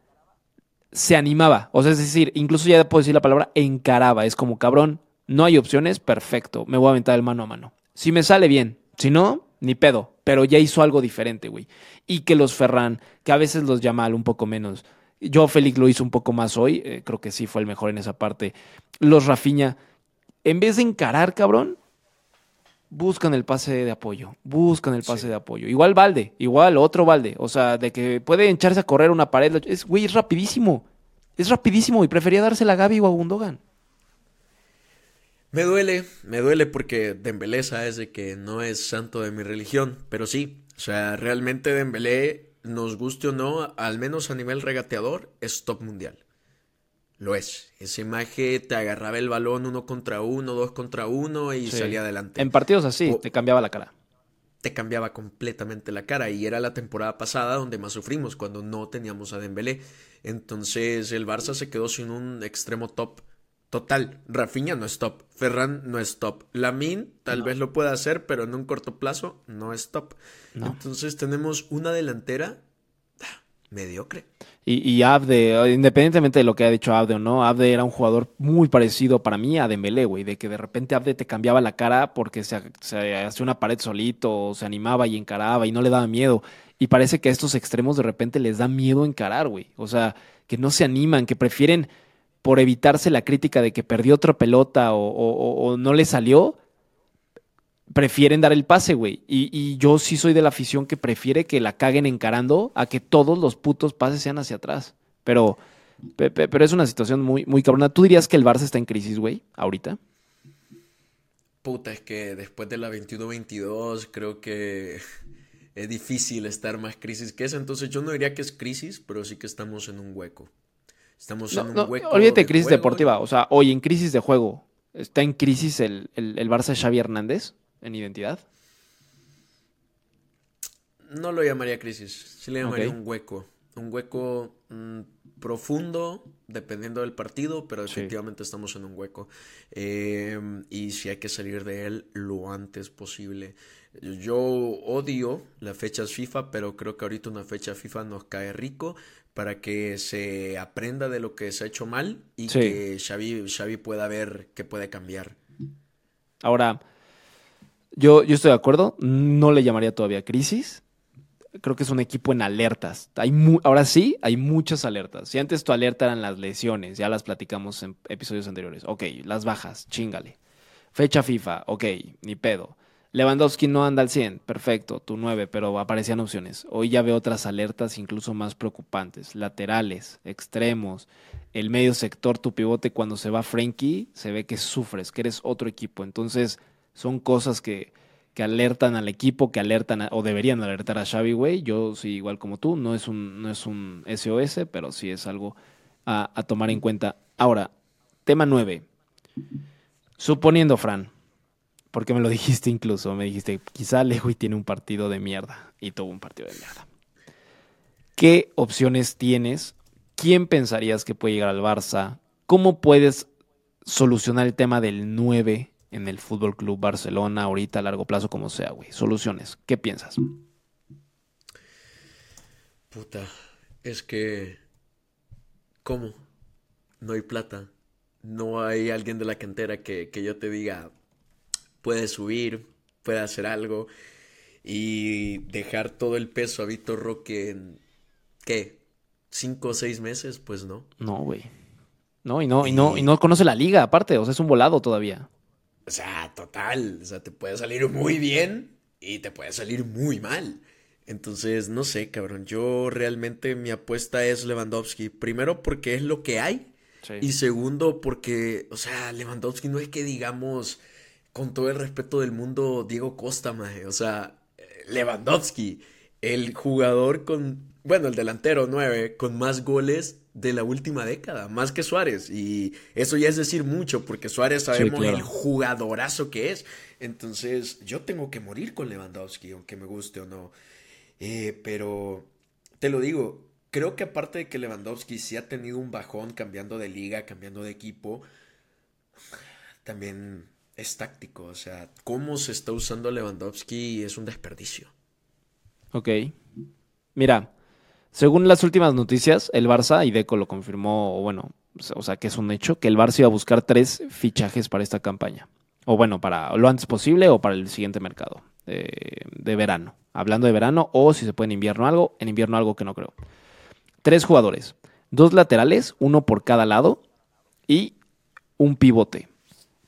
[SPEAKER 3] se animaba. O sea, es decir, incluso ya puedo decir la palabra encaraba. Es como, cabrón, no hay opciones, perfecto. Me voy a aventar el mano a mano. Si me sale bien, si no, ni pedo. Pero ya hizo algo diferente, güey. Y que los Ferran, que a veces los Yamal un poco menos. Yo, Félix, lo hizo un poco más hoy. eh, creo que sí fue el mejor en esa parte. Los Rafiña, en vez de encarar, cabrón, buscan el pase de apoyo. Buscan el pase
[SPEAKER 2] Sí.
[SPEAKER 3] de apoyo. Igual Valde, igual otro Valde. O sea, de que puede echarse a correr una pared. Es, güey, es rapidísimo. Es rapidísimo y prefería dársela a Gaby o a Gundogan.
[SPEAKER 2] Me duele, me duele porque Dembélé sabes de que no es santo de mi religión, pero sí, o sea, realmente Dembélé, nos guste o no, al menos a nivel regateador, es top mundial. Lo es. Esa imagen te agarraba el balón uno contra uno, dos contra uno y
[SPEAKER 3] Sí.
[SPEAKER 2] salía adelante.
[SPEAKER 3] En partidos así,
[SPEAKER 2] O-
[SPEAKER 3] te cambiaba la cara.
[SPEAKER 2] te cambiaba completamente la cara y era la temporada pasada donde más sufrimos cuando no teníamos a Dembélé. Entonces el Barça se quedó sin un extremo top total. Rafinha no es top, Ferran no es top, Lamin tal vez lo pueda hacer, pero en un corto plazo no es top.
[SPEAKER 3] No.
[SPEAKER 2] Entonces tenemos una delantera ah, mediocre.
[SPEAKER 3] Y, y Abde, independientemente de lo que ha dicho Abde o no, Abde era un jugador muy parecido para mí a Dembélé, güey, de que de repente Abde te cambiaba la cara porque se, se hacía una pared solito, o se animaba y encaraba y no le daba miedo. Y parece que a estos extremos de repente les da miedo encarar, güey. O sea, que no se animan, que prefieren, por evitarse la crítica de que perdió otra pelota o, no le salió, prefieren dar el pase, güey. Y, yo sí soy de la afición que prefiere que la caguen encarando a que todos los putos pases sean hacia atrás. Pero, pe- pe- pero es una situación muy, muy cabrona. ¿Tú dirías que el Barça está en crisis, güey, ahorita?
[SPEAKER 2] Puta, es que después de la 21-22 creo que es difícil estar más crisis que esa. Entonces yo no diría que es crisis, pero sí que estamos en un hueco. Estamos
[SPEAKER 3] No,
[SPEAKER 2] en un
[SPEAKER 3] no,
[SPEAKER 2] hueco.
[SPEAKER 3] olvídate de crisis
[SPEAKER 2] juego.
[SPEAKER 3] deportiva. O sea, hoy en crisis de juego, ¿está en crisis el, el, el Barça Xavi Hernández en identidad?
[SPEAKER 2] No lo llamaría crisis, sí le llamaría un hueco. Un hueco mm, profundo, dependiendo del partido, pero
[SPEAKER 3] Sí.
[SPEAKER 2] definitivamente estamos en un hueco. Eh, y si hay que salir de él lo antes posible. Yo odio las fechas FIFA, pero creo que ahorita una fecha FIFA nos cae rico para que se aprenda de lo que se ha hecho mal y
[SPEAKER 3] Sí.
[SPEAKER 2] que Xavi, Xavi pueda ver que puede cambiar.
[SPEAKER 3] Ahora, yo, yo estoy de acuerdo, no le llamaría todavía crisis. Creo que es un equipo en alertas. Hay mu- ahora sí, hay muchas alertas. Si antes tu alerta eran las lesiones, ya las platicamos en episodios anteriores. Ok, las bajas, chingale. Fecha FIFA, ok, ni pedo. Lewandowski no anda al 100, perfecto, tu 9, pero aparecían opciones. Hoy ya veo otras alertas incluso más preocupantes. Laterales, extremos, el medio sector, tu pivote, cuando se va Frankie, se ve que sufres, que eres otro equipo. Entonces, son cosas que, que alertan al equipo, que alertan o deberían alertar a Xavi, güey. Yo sí, igual como tú, no es un, no es un SOS, pero sí es algo a, a tomar en cuenta. Ahora, tema 9. Suponiendo, Fran, porque me lo dijiste incluso, me dijiste, quizá Lewy tiene un partido de mierda y tuvo un partido de mierda. ¿Qué opciones tienes? ¿Quién pensarías que puede llegar al Barça? ¿Cómo puedes solucionar el tema del 9 en el Fútbol Club Barcelona ahorita a largo plazo como sea, güey? Soluciones. ¿Qué piensas?
[SPEAKER 2] Puta, es que ¿cómo? No hay plata. No hay alguien de la cantera que, que yo te diga, puede subir, puede hacer algo y dejar todo el peso a Víctor Roque en, ¿qué? ¿Cinco o seis meses? Pues no.
[SPEAKER 3] No, güey. No, y no, y no, y no conoce la liga, aparte, o sea, es un volado todavía.
[SPEAKER 2] O sea, total. O sea, te puede salir muy bien y te puede salir muy mal. Entonces, no sé, cabrón. Yo realmente mi apuesta es Lewandowski. Primero porque es lo que hay.
[SPEAKER 3] Sí.
[SPEAKER 2] Y segundo porque, o sea, Lewandowski no es que digamos, con todo el respeto del mundo, Diego Costa, maje. O sea, Lewandowski, el jugador con, bueno, el delantero 9, con más goles de la última década, más que Suárez. Y eso ya es decir mucho, porque Suárez sabemos
[SPEAKER 3] claro.
[SPEAKER 2] el jugadorazo que es. Entonces, yo tengo que morir con Lewandowski, aunque me guste o no. Eh, pero, te lo digo, creo que aparte de que Lewandowski sí ha tenido un bajón cambiando de liga, cambiando de equipo, también es táctico. O sea, cómo se está usando Lewandowski es un desperdicio.
[SPEAKER 3] Ok. Mira, según las últimas noticias, el Barça, y Deco lo confirmó, bueno, o sea, que es un hecho, que el Barça iba a buscar tres fichajes para esta campaña. O bueno, para lo antes posible o para el siguiente mercado de, de verano. Hablando de verano, o si se puede en invierno algo, en invierno algo que no creo. Tres jugadores, dos laterales, uno por cada lado, y un pivote.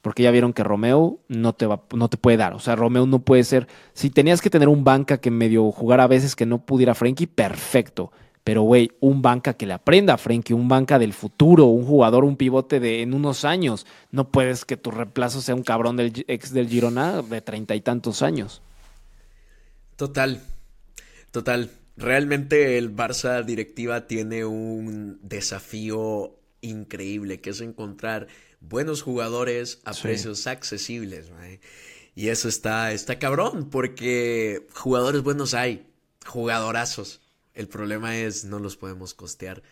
[SPEAKER 3] Porque ya vieron que Romeo no te, va, no te puede dar. O sea, Romeo no puede ser. Si tenías que tener un banca que medio jugara a veces que no pudiera Frenkie, perfecto. Pero, güey, un banca que le aprenda a Frenkie, un banca del futuro, un jugador, un pivote de en unos años. No puedes que tu reemplazo sea un cabrón del ex del Girona de treinta y tantos años.
[SPEAKER 2] Total, total. Realmente el Barça directiva tiene un desafío increíble, que es encontrar buenos jugadores a
[SPEAKER 3] Sí.
[SPEAKER 2] precios accesibles. Y eso está, está cabrón, porque jugadores buenos hay, jugadorazos. El problema es no los podemos costear.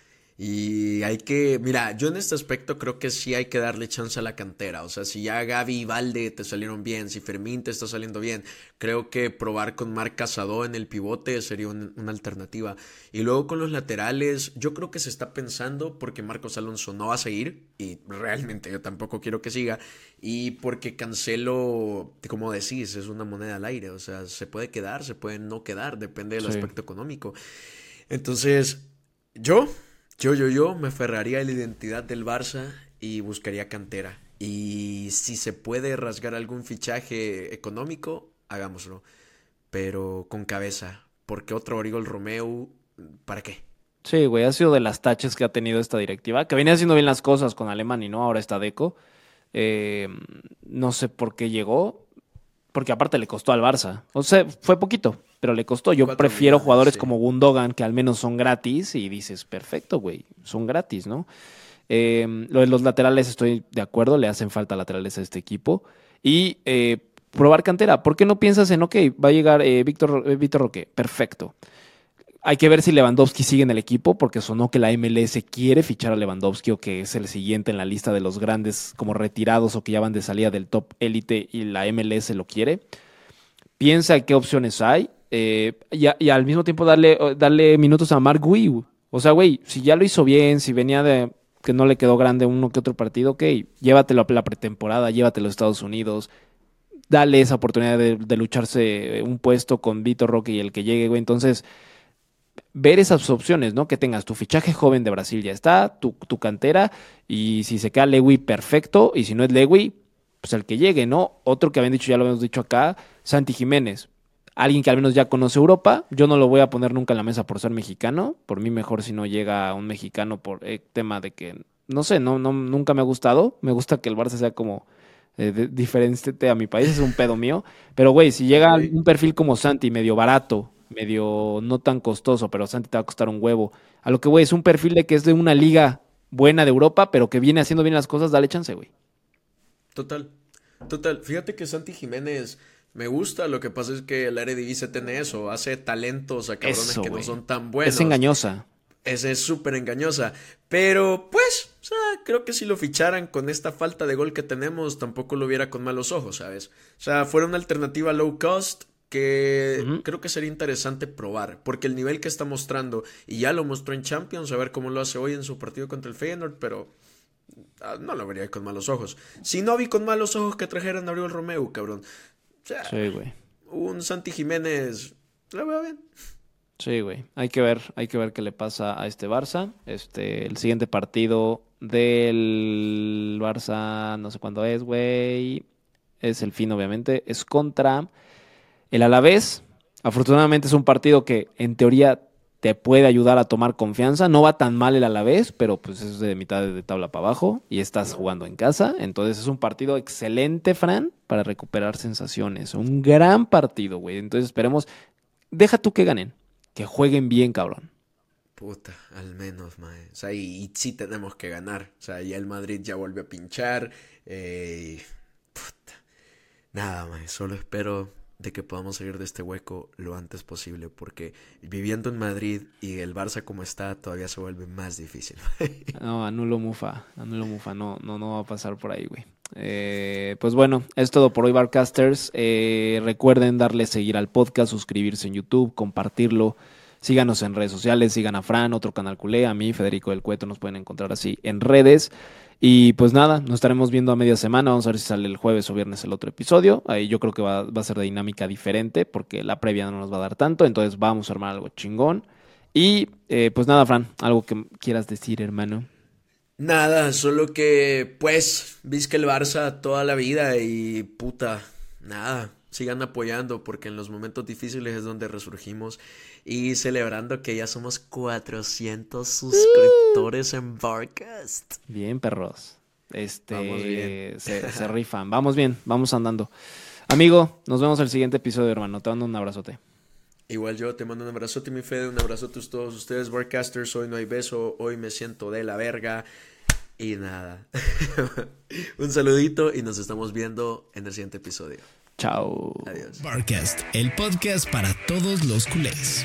[SPEAKER 2] Y hay que, mira, yo en este aspecto creo que sí hay que darle chance a la cantera. O sea, si ya Gaby y Valde te salieron bien, si Fermín te está saliendo bien, creo que probar con Marc Casado en el pivote sería un- una alternativa. Y luego con los laterales, yo creo que se está pensando porque Marcos Alonso no va a seguir, y realmente yo tampoco quiero que siga, y porque Cancelo, como decís, es una moneda al aire. O sea, se puede quedar, se puede no quedar, depende del
[SPEAKER 3] Sí.
[SPEAKER 2] aspecto económico. Entonces, yo, yo, yo, yo me aferraría la identidad del Barça y buscaría cantera. Y si se puede rasgar algún fichaje económico, hagámoslo. Pero con cabeza. Porque otro Origol Romeo, ¿para qué?
[SPEAKER 3] Sí, güey, ha sido de las taches que ha tenido esta directiva, que venía haciendo bien las cosas con Alemán y no, ahora está Deco. Eh, no sé por qué llegó, porque aparte le costó al Barça. O sea, fue poquito, pero le costó. Yo prefiero
[SPEAKER 2] millones,
[SPEAKER 3] jugadores
[SPEAKER 2] sí.
[SPEAKER 3] como Gundogan, que al menos son gratis, y dices, perfecto, güey, son gratis, ¿no? Eh, lo de los laterales estoy de acuerdo, le hacen falta laterales a este equipo. Y eh, probar cantera. ¿Por qué no piensas en, ok, va a llegar eh, Víctor, eh, Víctor Roque? Perfecto. Hay que ver si Lewandowski sigue en el equipo, porque sonó que la MLS quiere fichar a Lewandowski o que es el siguiente en la lista de los grandes como retirados o que ya van de salida del top élite y la MLS lo quiere. Piensa qué opciones hay eh, y, al mismo tiempo darle, darle minutos a Mark Gui. O sea, güey, si ya lo hizo bien, si venía de que no le quedó grande uno que otro partido, ok, llévatelo a la pretemporada, llévatelo a Estados Unidos, dale esa oportunidad de, lucharse un puesto con Vitor Roque y el que llegue, güey. Entonces, ver esas opciones, ¿no? Que tengas tu fichaje joven de Brasil ya está, tu, cantera, y si se queda Lewy, perfecto, y si no es Lewy, pues el que llegue, ¿no? Otro que habían dicho, ya lo habíamos dicho acá, Santi Jiménez. Alguien que al menos ya conoce Europa. Yo no lo voy a poner nunca en la mesa por ser mexicano. Por mí mejor si no llega un mexicano por el tema de que, no sé, no, no, nunca me ha gustado. Me gusta que el Barça sea como eh, diferente a mi país, es un pedo mío. Pero, güey, si llega un perfil como Santi, medio barato, medio no tan costoso, pero Santi te va a costar un huevo. A lo que, güey, es un perfil de que es de una liga buena de Europa, pero que viene haciendo bien las cosas, dale chance, güey.
[SPEAKER 2] Total, total. Fíjate que Santi Jiménez me gusta, lo que pasa es que el Eredivisie tiene eso, hace talentos a cabrones que no son tan buenos.
[SPEAKER 3] Es engañosa.
[SPEAKER 2] Esa es súper engañosa. Pero, pues, o sea, creo que si lo ficharan con esta falta de gol que tenemos, tampoco lo viera con malos ojos, ¿sabes? O sea, fuera una alternativa low cost que creo que sería interesante probar, porque el nivel que está mostrando, y ya lo mostró en Champions, a ver cómo lo hace hoy en su partido contra el Feyenoord, pero ah, no lo vería con malos ojos. Si no vi con malos ojos que trajeran a Ariel Romeo, cabrón.
[SPEAKER 3] Sí, güey.
[SPEAKER 2] Un Santi Jiménez, lo veo bien.
[SPEAKER 3] Sí, güey. Hay que ver, hay que ver qué le pasa a este Barça. Este, el siguiente partido del Barça, no sé cuándo es, güey. Es el fin, obviamente. Es contra el Alavés. Afortunadamente es un partido que en teoría te puede ayudar a tomar confianza. No va tan mal el Alavés, pero pues es de mitad de tabla para abajo y estás jugando en casa. Entonces es un partido excelente, Fran, para recuperar sensaciones. Un gran partido, güey. Entonces esperemos. Deja tú que ganen que jueguen bien, cabrón.
[SPEAKER 2] Puta, al menos, mae. O sea, y, sí tenemos que ganar. O sea, ya el Madrid ya vuelve a pinchar. Eh, puta. Nada, mae. Solo espero de que podamos salir de este hueco lo antes posible. Porque viviendo en Madrid y el Barça como está, todavía se vuelve más difícil.
[SPEAKER 3] no, anulo Mufa. Anulo Mufa. No, no, no va a pasar por ahí, güey. Eh, pues bueno, es todo por hoy, Barcasters. Eh, recuerden darle seguir al podcast, suscribirse en YouTube, compartirlo. Síganos en redes sociales, sigan a Fran, otro canal culé, a mí, Federico del Cueto, nos pueden encontrar así en redes. Y pues nada, nos estaremos viendo a media semana. Vamos a ver si sale el jueves o viernes el otro episodio. Ahí yo creo que va, a ser de dinámica diferente porque la previa no nos va a dar tanto. Entonces vamos a armar algo chingón. Y eh, pues nada, Fran, algo que quieras decir, hermano.
[SPEAKER 2] Nada, solo que, pues, que el Barça toda la vida y puta, nada, sigan apoyando porque en los momentos difíciles es donde resurgimos y celebrando que ya somos 400 suscriptores en Barcast.
[SPEAKER 3] Bien, perros. Este, Se, se rifan. Vamos bien, vamos andando. Amigo, nos vemos el siguiente episodio, hermano. Te mando un abrazote.
[SPEAKER 2] Igual yo te mando un abrazote, mi Fede, un abrazote a todos ustedes, Barcasters. Hoy no hay beso, hoy me siento de la verga. Y nada. Un saludito y nos estamos viendo en el siguiente episodio.
[SPEAKER 3] Chao.
[SPEAKER 1] Adiós. Barcast, el podcast para todos los culés.